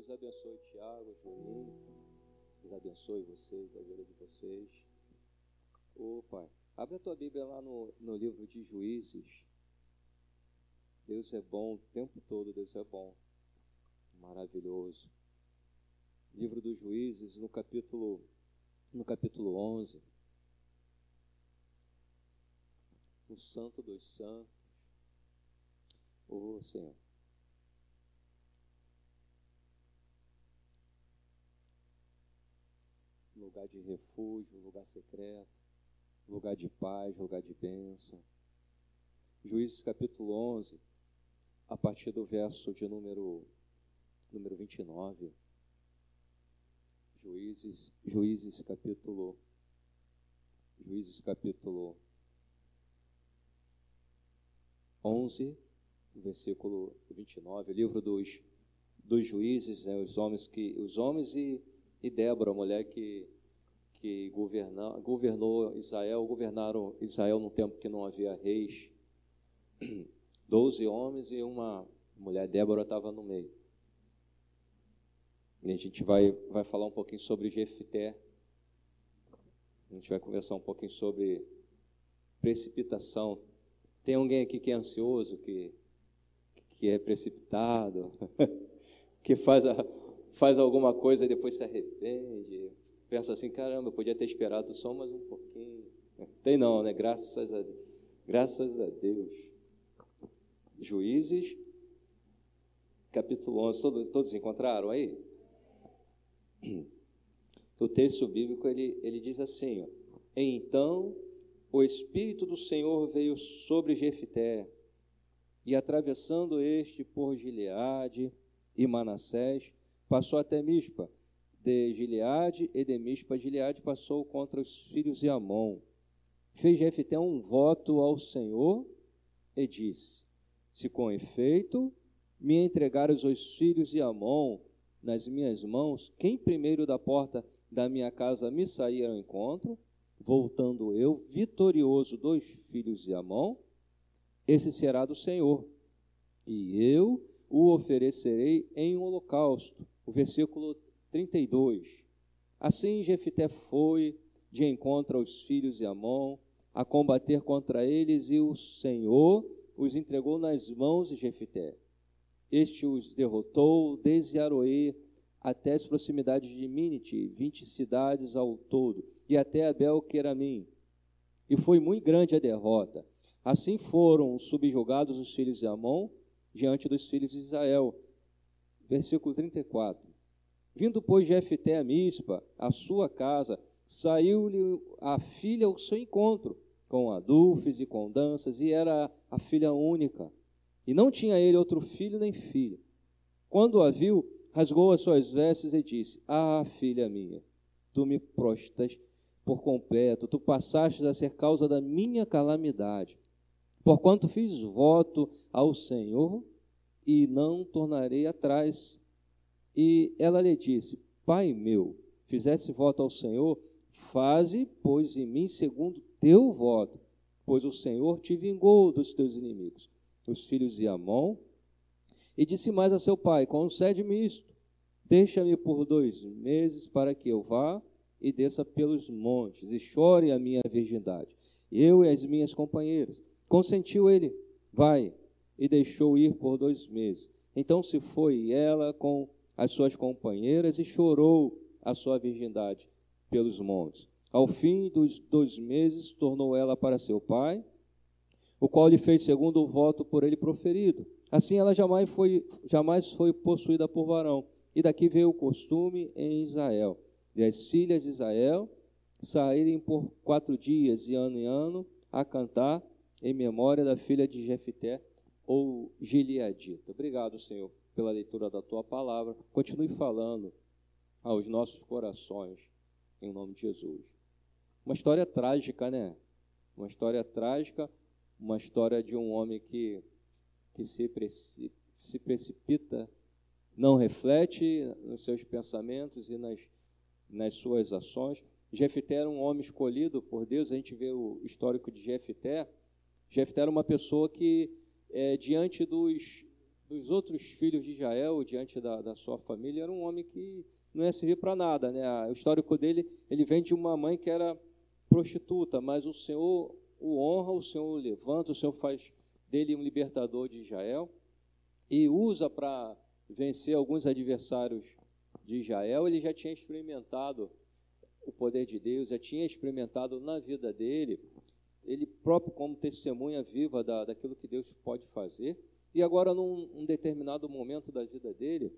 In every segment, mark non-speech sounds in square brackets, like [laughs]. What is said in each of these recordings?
Deus abençoe Tiago, Juninho. Deus abençoe vocês, a vida de vocês. Ô Pai, abre a tua Bíblia lá no, no livro de Juízes. Deus é bom o tempo todo, Deus é bom. Maravilhoso. Livro dos Juízes, no capítulo, no capítulo 11. O Santo dos Santos. Ô Senhor. Lugar de refúgio, lugar secreto, lugar de paz, lugar de bênção. Juízes capítulo 11, a partir do verso de número, número 29. Juízes, Juízes capítulo, Juízes capítulo 11, versículo 29, o livro dos, dos juízes, né, os homens que, os homens e e Débora, a mulher que, que governa, governou Israel, governaram Israel num tempo que não havia reis. [clears throat] Doze homens e uma mulher, Débora estava no meio. E a gente vai, vai falar um pouquinho sobre Jefité. A gente vai conversar um pouquinho sobre precipitação. Tem alguém aqui que é ansioso, que, que é precipitado, [laughs] que faz a, faz alguma coisa e depois se arrepende, pensa assim, caramba, eu podia ter esperado só mais um pouquinho. Tem não, né? Graças a, graças a Deus. Juízes, capítulo 11, todos, todos encontraram aí? O texto bíblico, ele, ele diz assim, ó, Então o Espírito do Senhor veio sobre Jefité, e atravessando este por Gileade e Manassés, passou até Mispa, de Gileade, e de Mispa Gileade passou contra os filhos de Amon. Fez Jefté um voto ao Senhor e disse: Se com efeito me entregares os filhos de Amon nas minhas mãos, quem primeiro da porta da minha casa me sair ao encontro, voltando eu vitorioso dos filhos de Amon, esse será do Senhor, e eu o oferecerei em holocausto o versículo 32. Assim Jefité foi de encontro aos filhos de Amon, a combater contra eles, e o Senhor os entregou nas mãos de Jefité. Este os derrotou desde Aroê até as proximidades de Minite, vinte cidades ao todo, e até Abel Queramim. E foi muito grande a derrota. Assim foram subjugados os filhos de Amon diante dos filhos de Israel, Versículo 34. Vindo, pois, Jefté a Mispa, a sua casa, saiu-lhe a filha ao seu encontro, com adufes e com danças, e era a filha única. E não tinha ele outro filho nem filha. Quando a viu, rasgou as suas vestes e disse: Ah, filha minha, tu me prostas por completo, tu passaste a ser causa da minha calamidade. Porquanto fiz voto ao Senhor e não tornarei atrás. E ela lhe disse: Pai meu, fizesse voto ao Senhor, faze, pois, em mim segundo teu voto, pois o Senhor te vingou dos teus inimigos, os filhos de Amon. E disse mais a seu pai: Concede-me isto, deixa-me por dois meses para que eu vá e desça pelos montes e chore a minha virgindade, eu e as minhas companheiras. Consentiu ele: Vai, e deixou ir por dois meses. Então se foi ela com as suas companheiras e chorou a sua virgindade pelos montes. Ao fim dos dois meses, tornou ela para seu pai, o qual lhe fez segundo o voto por ele proferido. Assim ela jamais foi, jamais foi possuída por varão. E daqui veio o costume em Israel, de as filhas de Israel saírem por quatro dias, de ano em ano, a cantar em memória da filha de Jefité, ou Gileadita. Obrigado, Senhor, pela leitura da tua palavra. Continue falando aos nossos corações, em nome de Jesus. Uma história trágica, né? Uma história trágica, uma história de um homem que, que se, se precipita, não reflete nos seus pensamentos e nas, nas suas ações. Jefté era um homem escolhido por Deus, a gente vê o histórico de Jefté. Jefté era uma pessoa que é, diante dos, dos outros filhos de Israel diante da, da sua família era um homem que não ia servir para nada. Né? O histórico dele, ele vem de uma mãe que era prostituta, mas o Senhor o honra, o Senhor o levanta, o Senhor faz dele um libertador de Israel e usa para vencer alguns adversários de Israel. Ele já tinha experimentado o poder de Deus, já tinha experimentado na vida dele, ele próprio como testemunha viva da, daquilo que Deus pode fazer. E agora, num um determinado momento da vida dele,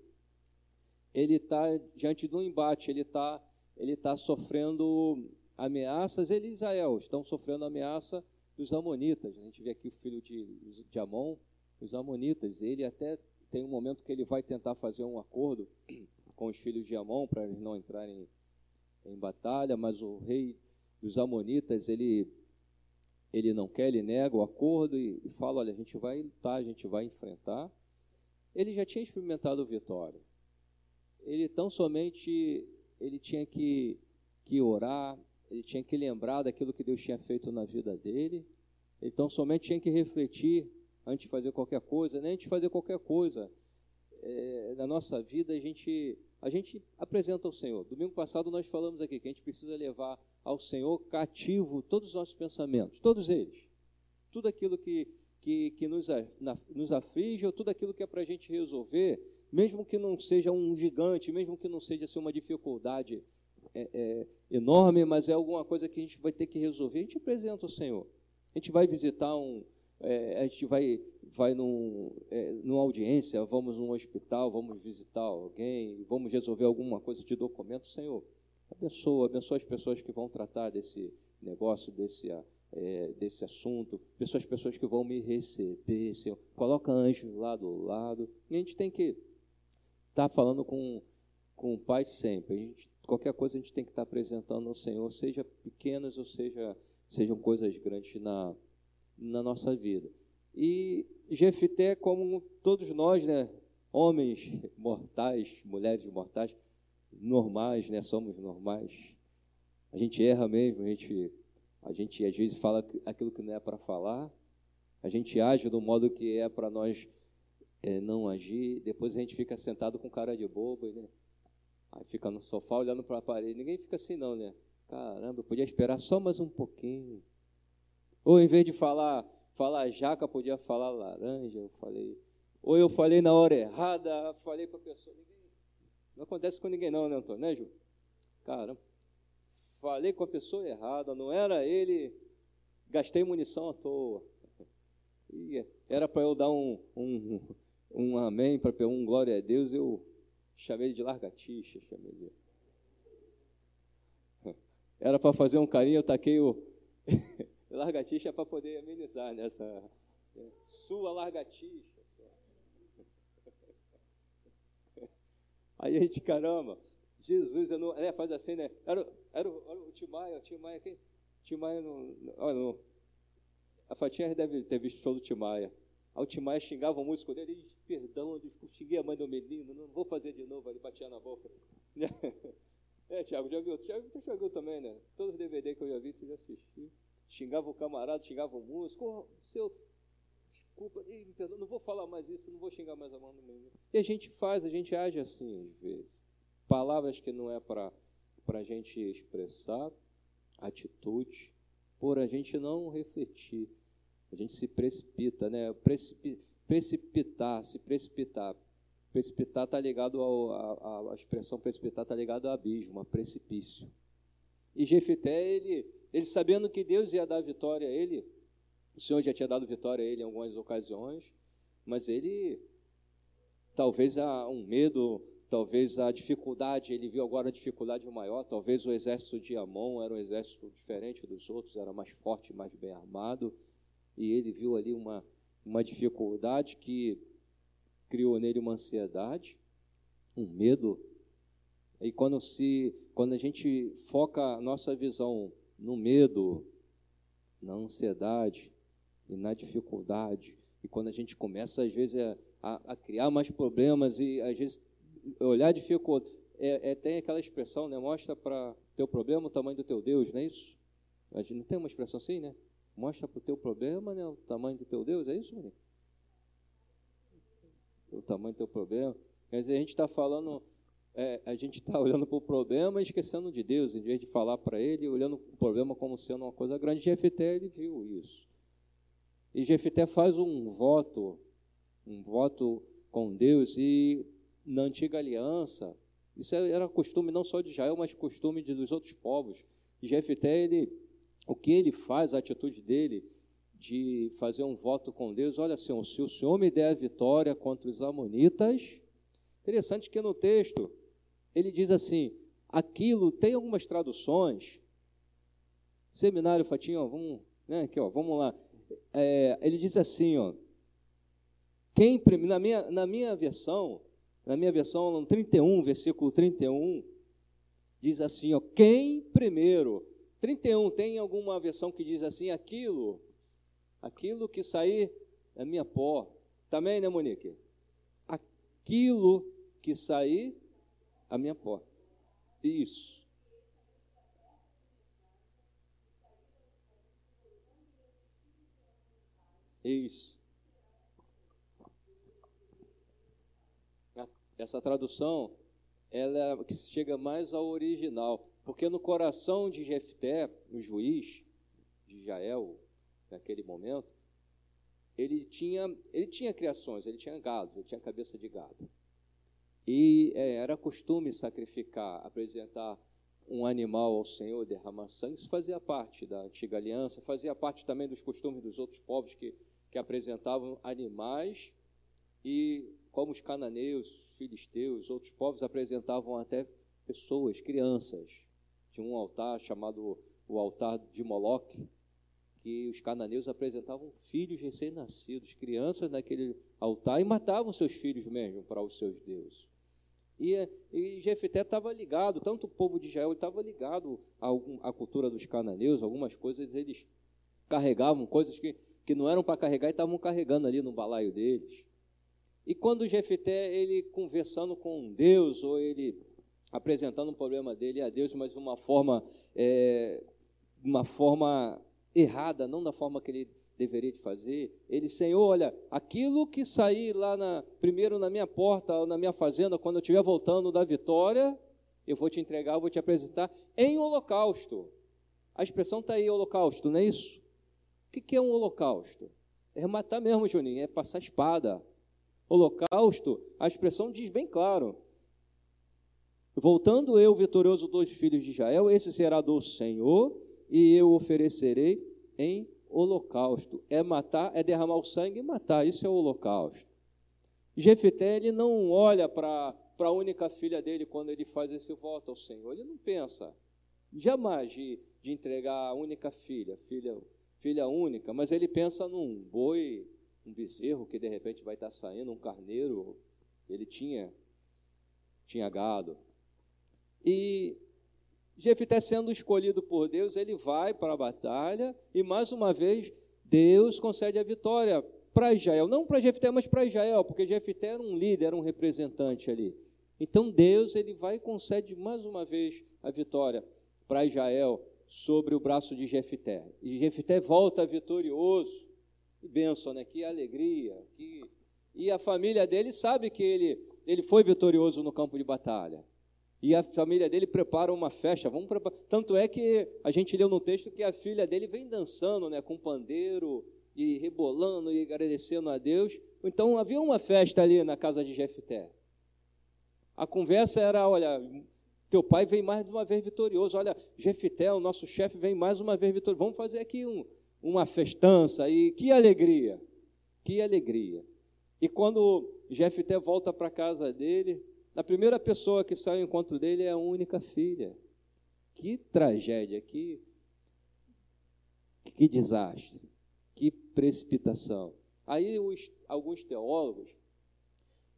ele está diante de um embate, ele está ele tá sofrendo ameaças, ele e Israel estão sofrendo ameaça dos amonitas. A gente vê aqui o filho de, de Amon, os amonitas. Ele até tem um momento que ele vai tentar fazer um acordo [clears throat] com os filhos de Amon para eles não entrarem em batalha, mas o rei dos amonitas, ele ele não quer, ele nega o acordo e, e fala, olha, a gente vai lutar, a gente vai enfrentar. Ele já tinha experimentado vitória. Ele tão somente ele tinha que, que orar, ele tinha que lembrar daquilo que Deus tinha feito na vida dele. Então somente tinha que refletir antes de fazer qualquer coisa, nem antes de fazer qualquer coisa. É, na nossa vida a gente a gente apresenta ao Senhor. Domingo passado nós falamos aqui que a gente precisa levar ao Senhor cativo todos os nossos pensamentos, todos eles. Tudo aquilo que, que, que nos, na, nos aflige, ou tudo aquilo que é para a gente resolver, mesmo que não seja um gigante, mesmo que não seja assim, uma dificuldade é, é, enorme, mas é alguma coisa que a gente vai ter que resolver, a gente apresenta ao Senhor. A gente vai visitar um. É, a gente vai vai num, é, numa audiência, vamos num hospital, vamos visitar alguém, vamos resolver alguma coisa de documento, Senhor, abençoa, abençoa as pessoas que vão tratar desse negócio, desse, é, desse assunto, pessoas, pessoas que vão me receber, Senhor, coloca anjos lá do lado, e a gente tem que estar tá falando com, com o Pai sempre, a gente, qualquer coisa a gente tem que estar tá apresentando ao Senhor, seja pequenas ou seja, sejam coisas grandes na, na nossa vida. E Jefité, como todos nós, né, homens mortais, mulheres mortais, normais, né, somos normais. A gente erra mesmo, a gente, a gente às vezes fala aquilo que não é para falar, a gente age do modo que é para nós é, não agir, depois a gente fica sentado com cara de bobo, né? Aí fica no sofá olhando para a parede. Ninguém fica assim, não, né? Caramba, eu podia esperar só mais um pouquinho. Ou em vez de falar, falar jaca, podia falar laranja. Eu falei, ou eu falei na hora errada, falei para a pessoa. Não acontece com ninguém, não, né, Antônio? Né, Ju? Caramba, falei com a pessoa errada, não era ele, gastei munição à toa. [laughs] E era para eu dar um, um, um amém, para um glória a Deus, eu chamei de largatixa, chamei de. [laughs] Era para fazer um carinho, eu taquei o. [laughs] largatixa para poder amenizar nessa. Né? Sua largatixa. Aí a gente, caramba, Jesus, eu não, é, faz assim, né? Era, era, o, era o Timaya, o Timaya, quem? Timaya não, olha, não. A Fatinha deve ter visto show do Timaya. Aí o Timaya xingava o músico dele, perdão, desculpa, xinguei a mãe do menino, não vou fazer de novo, ele batia na boca. [laughs] É, Tiago, já viu? Tiago, tu já viu também, né? Todos os DVD que eu já vi, tu já assistiu xingava o camarada, xingava o músico, oh, seu, desculpa, não vou falar mais isso, não vou xingar mais a mão do menino. E a gente faz, a gente age assim às vezes. Palavras que não é para a gente expressar, atitude, por a gente não refletir. A gente se precipita, né? Precipi, precipitar, se precipitar. Precipitar está ligado ao, a, a, expressão precipitar está ligado ao abismo, a precipício. E Jefité, ele ele sabendo que Deus ia dar vitória a ele, o Senhor já tinha dado vitória a ele em algumas ocasiões, mas ele, talvez há um medo, talvez a dificuldade, ele viu agora a dificuldade maior, talvez o exército de Amon era um exército diferente dos outros, era mais forte, mais bem armado, e ele viu ali uma, uma dificuldade que criou nele uma ansiedade, um medo. E quando, se, quando a gente foca a nossa visão no medo, na ansiedade e na dificuldade. E quando a gente começa, às vezes, a, a, a criar mais problemas e, às vezes, olhar dificuldade. É, é, tem aquela expressão, né? Mostra para teu problema o tamanho do teu Deus, não é isso? A gente não tem uma expressão assim, né? Mostra para o teu problema né, o tamanho do teu Deus, é isso, Maria? o tamanho do teu problema. Quer dizer, a gente está falando, é, a gente está olhando para o problema e esquecendo de Deus, em vez de falar para ele, olhando o problema como sendo uma coisa grande. Jefité, ele viu isso. E Jefité faz um voto, um voto com Deus, e na antiga aliança, isso era costume não só de Israel, mas costume de, dos outros povos. E Jefité, ele, o que ele faz, a atitude dele, de fazer um voto com Deus, olha, Senhor, se o Senhor me der a vitória contra os amonitas, interessante que no texto ele diz assim, aquilo, tem algumas traduções, seminário Fatinho, vamos, né, aqui, ó, vamos lá, é, ele diz assim, ó, quem, na minha, na minha versão, na minha versão, no 31, versículo 31, diz assim, ó, quem primeiro, 31, tem alguma versão que diz assim, aquilo aquilo que sair da minha pó. Também, né, Monique? Aquilo que sair a minha pó. Isso. Isso. Essa tradução, ela é que chega mais ao original, porque no coração de Jefté, o juiz de Jael, naquele momento, ele tinha, ele tinha criações, ele tinha gado, ele tinha cabeça de gado. E é, era costume sacrificar, apresentar um animal ao Senhor, derramar sangue, isso fazia parte da antiga aliança, fazia parte também dos costumes dos outros povos que, que apresentavam animais, e como os cananeus, filisteus, outros povos apresentavam até pessoas, crianças. Tinha um altar chamado o altar de Moloque, que os cananeus apresentavam filhos recém-nascidos, crianças naquele altar, e matavam seus filhos mesmo para os seus deuses. E, e estava ligado, tanto o povo de Israel estava ligado à cultura dos cananeus, algumas coisas eles carregavam, coisas que, que não eram para carregar e estavam carregando ali no balaio deles. E quando Jefté, ele conversando com Deus, ou ele apresentando um problema dele a Deus, mas de uma forma, é, uma forma errada, não da forma que ele deveria de fazer. Ele, Senhor, olha, aquilo que sair lá na, primeiro na minha porta ou na minha fazenda, quando eu estiver voltando da vitória, eu vou te entregar, eu vou te apresentar em holocausto. A expressão está aí, holocausto, não é isso? O que é um holocausto? É matar mesmo, Juninho, é passar espada. Holocausto, a expressão diz bem claro. Voltando eu, vitorioso dos filhos de Israel, esse será do Senhor, e eu oferecerei em holocausto. É matar, é derramar o sangue e matar. Isso é o holocausto. Jefité, ele não olha para a única filha dele quando ele faz esse voto ao Senhor. Ele não pensa jamais de, de entregar a única filha, filha, filha única, mas ele pensa num boi, um bezerro que de repente vai estar saindo, um carneiro. Ele tinha, tinha gado. E Jefité sendo escolhido por Deus, ele vai para a batalha e mais uma vez Deus concede a vitória para Israel, não para Jefité, mas para Israel, porque Jefité era um líder, era um representante ali. Então Deus ele vai e concede mais uma vez a vitória para Israel sobre o braço de Jefité. E Jefité volta vitorioso. Que bênção, né? Que alegria. Que... E a família dele sabe que ele, ele foi vitorioso no campo de batalha e a família dele prepara uma festa. Vamos. Tanto é que a gente leu no texto que a filha dele vem dançando, né, com pandeiro e rebolando e agradecendo a Deus. Então havia uma festa ali na casa de Jefté. A conversa era, olha, teu pai vem mais uma vez vitorioso. Olha, Jefté, o nosso chefe, vem mais uma vez vitorioso. Vamos fazer aqui um, uma festança e que alegria, que alegria. E quando Jefté volta para casa dele, a primeira pessoa que sai ao encontro dele é a única filha. Que tragédia, que, que desastre, que precipitação. Aí os, alguns teólogos,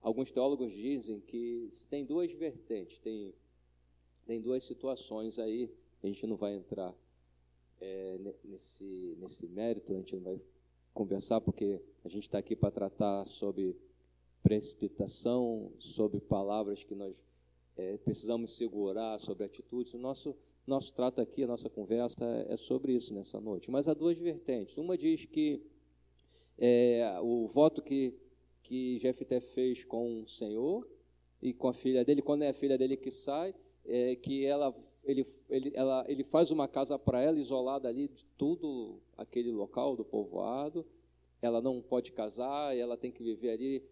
alguns teólogos dizem que tem duas vertentes, tem, tem duas situações aí, a gente não vai entrar é, nesse, nesse mérito, a gente não vai conversar, porque a gente está aqui para tratar sobre precipitação, sobre palavras que nós é, precisamos segurar, sobre atitudes. O nosso, nosso trato aqui, a nossa conversa é sobre isso nessa noite. Mas há duas vertentes. Uma diz que é, o voto que que Jefté fez com o Senhor e com a filha dele, quando é a filha dele que sai, é, que ela, ele, ele, ela, ele faz uma casa para ela, isolada ali de tudo aquele local do povoado, ela não pode casar, ela tem que viver ali,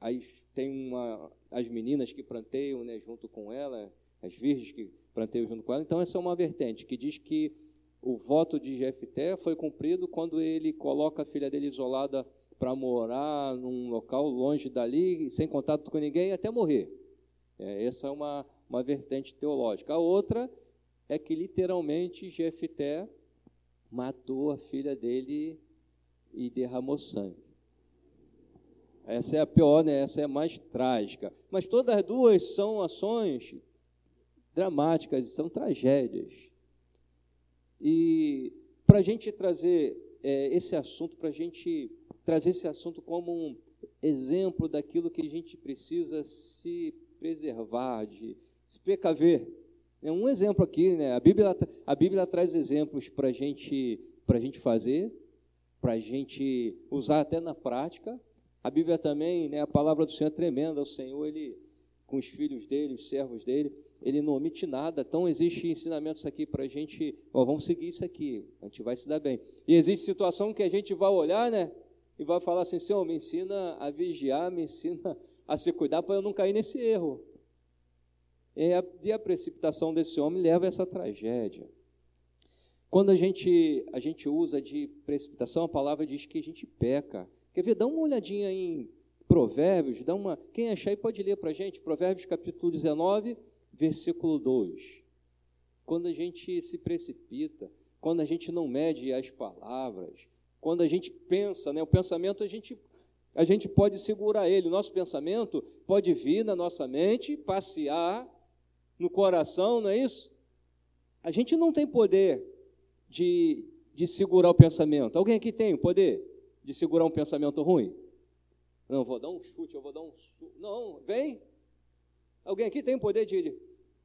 aí tem uma, as meninas que planteiam né, junto com ela, as virgens que planteiam junto com ela, então essa é uma vertente que diz que o voto de Jefté foi cumprido quando ele coloca a filha dele isolada para morar num local longe dali, sem contato com ninguém, até morrer. É, essa é uma, uma vertente teológica. A outra é que literalmente Jefté matou a filha dele e derramou sangue. Essa é a pior, né? essa é a mais trágica. Mas todas as duas são ações dramáticas, são tragédias. E para a gente trazer é, esse assunto, para a gente trazer esse assunto como um exemplo daquilo que a gente precisa se preservar, de se precaver. É um exemplo aqui, né? A Bíblia, a Bíblia traz exemplos para gente, a gente fazer, para a gente usar até na prática. A Bíblia também, né, a palavra do Senhor é tremenda. O Senhor, ele, com os filhos dele, os servos dele, ele não omite nada. Então, existe ensinamentos aqui para a gente, ó, vamos seguir isso aqui, a gente vai se dar bem. E existe situação que a gente vai olhar, né, e vai falar assim, Senhor, me ensina a vigiar, me ensina a se cuidar para eu não cair nesse erro. E a, e a precipitação desse homem leva a essa tragédia. Quando a gente, a gente usa de precipitação, a palavra diz que a gente peca. Quer ver? Dá uma olhadinha em Provérbios, dá uma. Quem achar pode ler para a gente, Provérbios capítulo 19, versículo 2. Quando a gente se precipita, quando a gente não mede as palavras, quando a gente pensa, né, o pensamento a gente a gente pode segurar ele, o nosso pensamento pode vir na nossa mente, passear no coração, não é isso? A gente não tem poder de, de segurar o pensamento. Alguém aqui tem o poder de segurar um pensamento ruim? Não, vou dar um chute, eu vou dar um. Não, vem. Alguém aqui tem o poder de.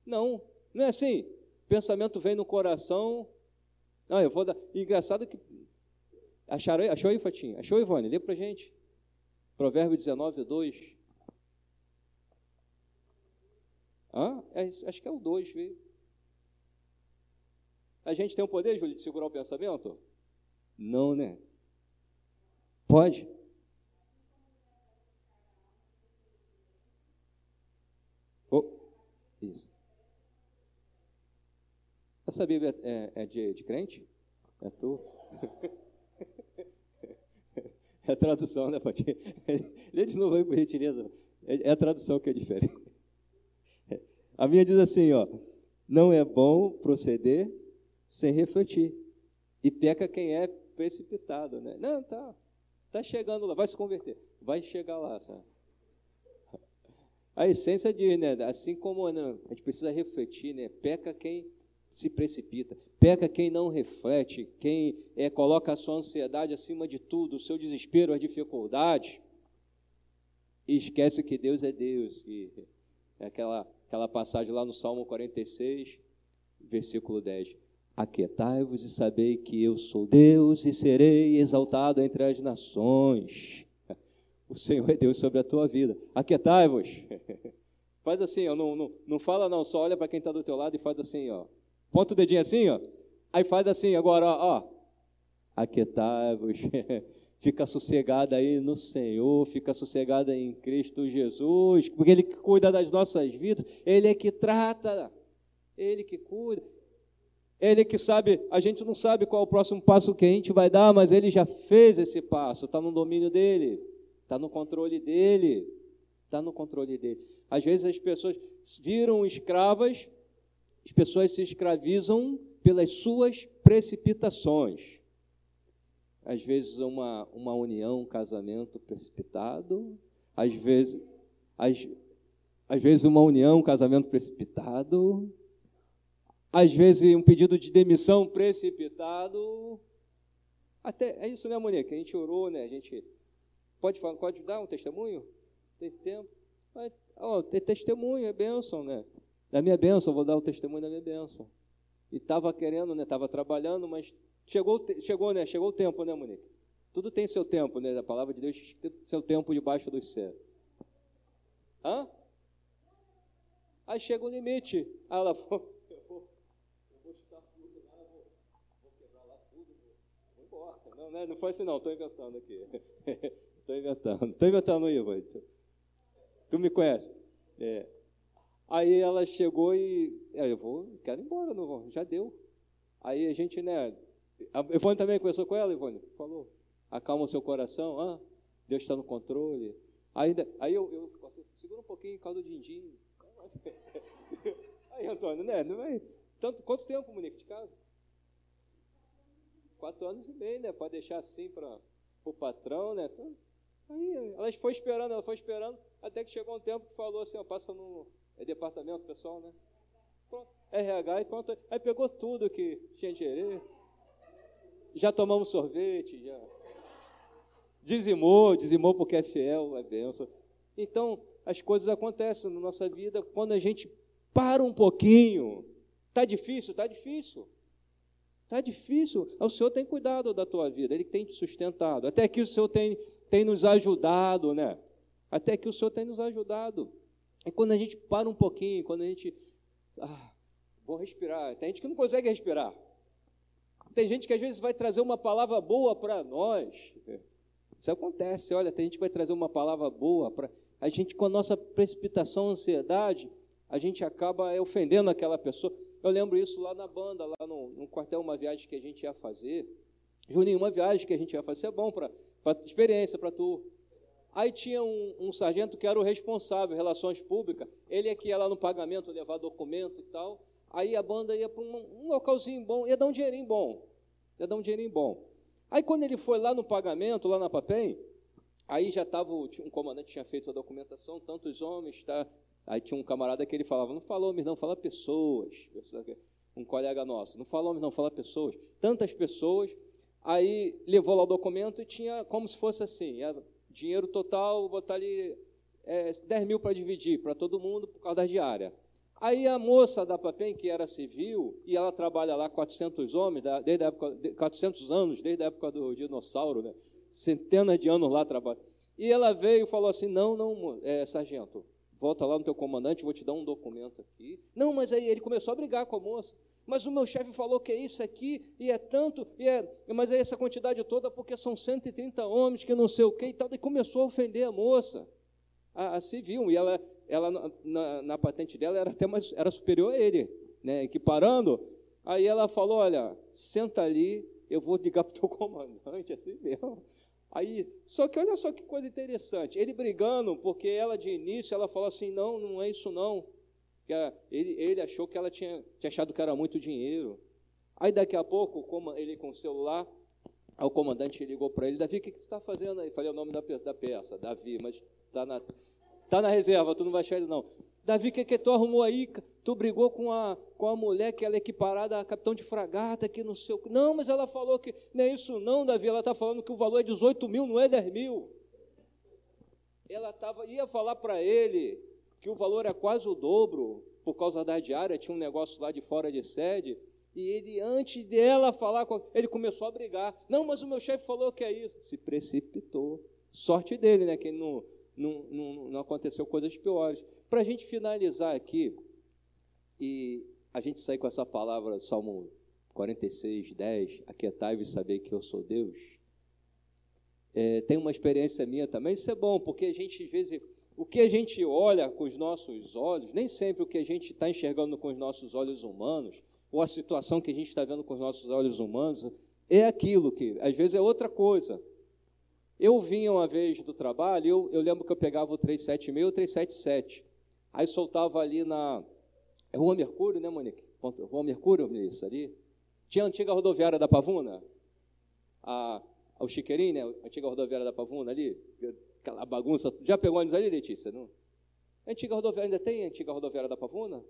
Não, não é assim. Pensamento vem no coração. Não, eu vou dar. Engraçado que. Acharam, achou aí, Fatinha? Achou, Ivone? Lê para gente. Provérbio 19, 2. Hã? É, acho que é o 2, viu? A gente tem o poder, Júlio, de segurar o pensamento? Não, né? Pode? Oh, isso. Essa Bíblia é, é de, de crente? É tu? [laughs] É tradução, né, Patinho? [laughs] Lê de novo aí, por gentileza. É, é a tradução que é diferente. A minha diz assim, ó. Não é bom proceder sem refletir. E peca quem é precipitado, né? Não, tá. Tá chegando lá, vai se converter. Vai chegar lá, sabe? A essência diz, né? Assim como né, a gente precisa refletir, né? Peca quem se precipita. Peca quem não reflete, quem é, coloca a sua ansiedade acima de tudo, o seu desespero, as dificuldades, e esquece que Deus é Deus. E é aquela, aquela passagem lá no Salmo 46, versículo 10. Aquietai-vos e sabei que eu sou Deus e serei exaltado entre as nações. [laughs] O Senhor é Deus sobre a tua vida. Aquietai-vos. [laughs] Faz assim, ó, não, não, não fala não, só olha para quem está do teu lado e faz assim, ó. Ponta o dedinho assim, ó. Aí faz assim, agora, ó. Aquietai-vos. [laughs] fica sossegada aí no Senhor, fica sossegada em Cristo Jesus, porque Ele que cuida das nossas vidas, Ele é que trata, Ele que cuida. Ele que sabe, a gente não sabe qual é o próximo passo que a gente vai dar, mas Ele já fez esse passo, está no domínio dEle, está no controle dEle, está no controle dEle. Às vezes as pessoas viram escravas as pessoas se escravizam pelas suas precipitações. Às vezes, uma, uma união, um casamento precipitado. Às vezes, às, às vezes, uma união, um casamento precipitado. Às vezes, um pedido de demissão precipitado. Até, é isso, né, Monique? A gente orou, né? A gente pode, falar, pode dar um testemunho? Tem tempo? Mas, ó, ter testemunho é bênção, né? da minha bênção, vou dar o testemunho da minha bênção. E estava querendo, né? Estava trabalhando, mas chegou, chegou, né? Chegou o tempo, né, Monique? Tudo tem seu tempo, né? A palavra de Deus tem seu tempo debaixo dos céus. Hã? Aí chega um limite. Aí ela falou, [laughs] eu vou, eu vou chutar tudo lá, vou, vou quebrar lá tudo. Não, não, não foi assim não, estou inventando aqui. [laughs] Estou inventando. Estou inventando, Ivan. Tu me conhece? É. Aí ela chegou e. É, eu vou, quero ir embora, não vou, já deu. Aí a gente, né? A Ivone também conversou com ela, Ivone? Falou. Acalma o seu coração, ah, Deus está no controle. Ainda, aí eu, eu assim, segura um pouquinho, caldo de din Aí, Antônio, né? Não é, tanto, quanto tempo, Monique, de casa? Quatro anos e meio, né? Para deixar assim para o patrão, né? Aí ela foi esperando, ela foi esperando, até que chegou um tempo que falou assim, ó, passa no é departamento pessoal, né? Pronto, RH e pronto. Aí pegou tudo que tinha direito. Já tomamos sorvete, já. Dizimou, dizimou porque é fiel, é benção. Então, as coisas acontecem na nossa vida quando a gente para um pouquinho. Está difícil? Está difícil. Está difícil. O Senhor tem cuidado da tua vida, Ele tem te sustentado. Até aqui o Senhor tem, tem nos ajudado, né? Até que o Senhor tem nos ajudado. E quando a gente para um pouquinho, quando a gente. Ah, vou respirar. Tem gente que não consegue respirar. Tem gente que às vezes vai trazer uma palavra boa para nós. Isso acontece, olha, tem gente que vai trazer uma palavra boa para. A gente, com a nossa precipitação, ansiedade, a gente acaba ofendendo aquela pessoa. Eu lembro isso lá na banda, lá no, no quartel, uma viagem que a gente ia fazer. Juninho, uma viagem que a gente ia fazer, é bom para experiência para tu. Aí tinha um, um, sargento que era o responsável, relações públicas. Ele é que ia lá no pagamento levar documento e tal. Aí a banda ia para um, um, localzinho bom, ia dar um dinheirinho bom. Ia dar um dinheirinho bom. Aí quando ele foi lá no pagamento, lá na PAPEM, aí já estava, um comandante tinha feito a documentação, tantos homens, tá? Aí tinha um camarada que ele falava, não fala homens não, fala pessoas. Um colega nosso, não fala homens não, fala pessoas. Tantas pessoas. Aí levou lá o documento e tinha como se fosse assim, dinheiro total, botar ali é, 10 mil para dividir para todo mundo por causa da diária. Aí a moça da PAPEM, que era civil, e ela trabalha lá 400 homens, desde a época, 400 anos, desde a época do dinossauro, né? centenas de anos lá trabalhando. E ela veio e falou assim: Não, não, é, sargento, volta lá no teu comandante, vou te dar um documento aqui. Não, mas aí ele começou a brigar com a moça mas o meu chefe falou que é isso aqui, e é tanto, e é, mas é essa quantidade toda porque são 130 homens que não sei o que e tal, e começou a ofender a moça, a, a civil, e ela, ela na, na, patente dela era até mais, era superior a ele, né, equiparando, aí ela falou, olha, senta ali, eu vou ligar para o teu [laughs] comandante, assim mesmo, Aí, só que olha só que coisa interessante. Ele brigando, porque ela de início ela falou assim: não, não é isso não que ele, ele achou que ela tinha, tinha achado que era muito dinheiro. Aí daqui a pouco, como ele com o celular, o comandante ligou para ele, Davi, o que, que tu está fazendo aí? Falei o nome da, da peça, Davi, mas está na, tá na reserva, tu não vai achar ele não. Davi, o que, que tu arrumou aí? Tu brigou com a, com a mulher que ela é equiparada a capitão de fragata, que não sei o Não, mas ela falou que não é isso não, Davi, ela está falando que o valor é 18 mil, não é 10 mil. Ela tava, ia falar para ele que o valor é quase o dobro, por causa da diária, tinha um negócio lá de fora de sede, e ele, antes dela falar, ele começou a brigar. Não, mas o meu chefe falou que é isso. Se precipitou. Sorte dele, né? Que não, não, não, não aconteceu coisas piores. Para a gente finalizar aqui, e a gente sair com essa palavra, Salmo 46, 10, aquietai-vos e saber que eu sou Deus. É, tem uma experiência minha também, isso é bom, porque a gente, às vezes, o que a gente olha com os nossos olhos, nem sempre o que a gente está enxergando com os nossos olhos humanos, ou a situação que a gente está vendo com os nossos olhos humanos, é aquilo que, às vezes, é outra coisa. Eu vinha uma vez do trabalho, eu, eu lembro que eu pegava o 376 ou 377, aí soltava ali na é Rua Mercúrio, né, Monique? Rua Mercúrio, Melissa, ali. Tinha a antiga rodoviária da Pavuna, a, o Chiqueirinho, né, a antiga rodoviária da Pavuna ali, aquela bagunça. Já pegou ônibus ali, Letícia? Não? Antiga rodoviária, ainda tem antiga rodoviária da Pavuna?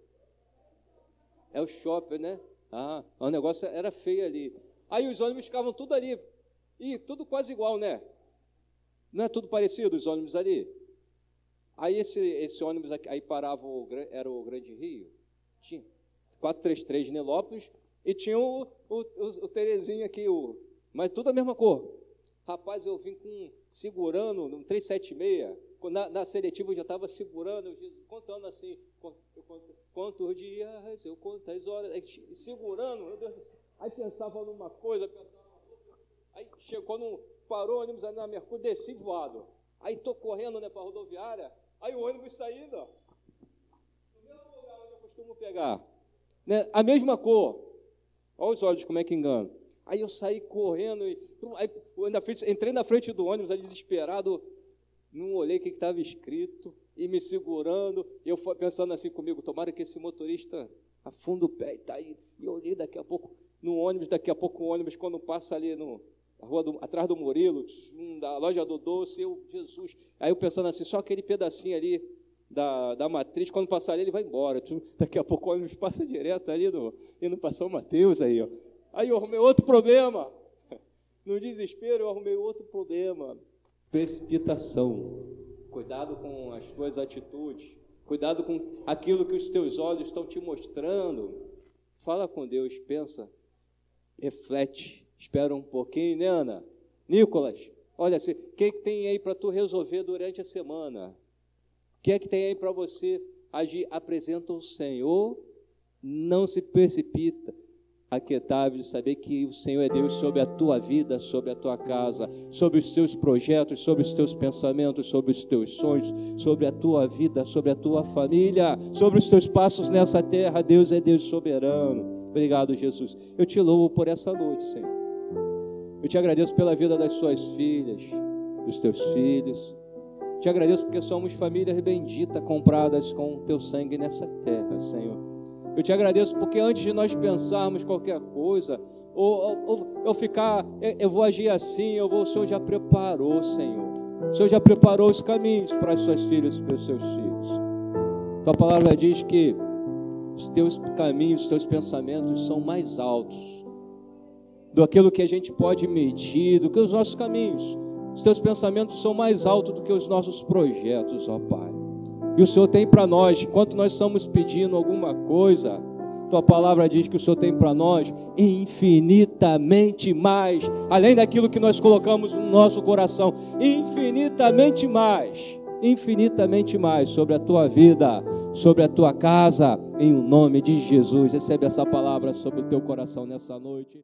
É o shopping, né? Ah, o negócio era feio ali. Aí os ônibus ficavam tudo ali. E tudo quase igual, né? Não é tudo parecido os ônibus ali? Aí esse, esse ônibus aqui, aí parava, o, era o Grande Rio. Tinha 433 de Nelópolis e tinha o, o, o, o Terezinha aqui, o, mas tudo a mesma cor. Rapaz, eu vim com segurando no 376. Na, na seletiva eu já estava segurando, contando assim, quantos dias, eu quantas horas, segurando. Aí pensava numa coisa, pensava Aí chegou, quando parou o ônibus ali na Mercúrio, desci voado. Aí estou correndo né, para a rodoviária, aí o ônibus saindo, no mesmo lugar onde eu costumo pegar. Né, a mesma cor. Olha os olhos como é que engano. Aí eu saí correndo, e, aí, entrei na frente do ônibus, ali desesperado, não olhei o que estava escrito, e me segurando, eu pensando assim comigo, tomara que esse motorista afunda o pé e tá aí. E eu olhei daqui a pouco no ônibus, daqui a pouco o ônibus, quando passa ali no, rua do, atrás do Murilo, da loja do doce, eu, Jesus. Aí eu pensando assim, só aquele pedacinho ali da, da matriz, quando passar ali, ele vai embora. Daqui a pouco o ônibus passa direto ali, no, indo para São Mateus aí, ó. Aí eu arrumei outro problema. No desespero, eu arrumei outro problema. Precipitação. Cuidado com as tuas atitudes. Cuidado com aquilo que os teus olhos estão te mostrando. Fala com Deus, pensa, reflete Espera um pouquinho, né, Ana? Nicolas, olha, o que, tem aí para tu resolver durante a semana? O que é que tem aí para você agir? Apresenta o Senhor, não se precipita. Aquietável de saber que o Senhor é Deus sobre a tua vida, sobre a tua casa, sobre os teus projetos, sobre os teus pensamentos, sobre os teus sonhos, sobre a tua vida, sobre a tua família, sobre os teus passos nessa terra. Deus é Deus soberano. Obrigado, Jesus. Eu te louvo por essa noite, Senhor. Eu te agradeço pela vida das suas filhas, dos teus filhos. Te agradeço porque somos famílias benditas, compradas com teu sangue nessa terra, Senhor. Eu te agradeço porque antes de nós pensarmos qualquer coisa, ou, ou, eu ficar, eu, eu vou agir assim, eu vou, o Senhor já preparou, Senhor. O Senhor já preparou os caminhos para as suas filhas e para os seus filhos. Tua palavra diz que os teus caminhos, os teus pensamentos são mais altos do aquilo que a gente pode medir, do que os nossos caminhos. Os teus pensamentos são mais altos do que os nossos projetos, ó Pai. E o Senhor tem para nós, enquanto nós estamos pedindo alguma coisa, tua palavra diz que o Senhor tem para nós infinitamente mais, além daquilo que nós colocamos no nosso coração, infinitamente mais, infinitamente mais sobre a tua vida, sobre a tua casa, em o nome de Jesus. Recebe essa palavra sobre o teu coração nessa noite.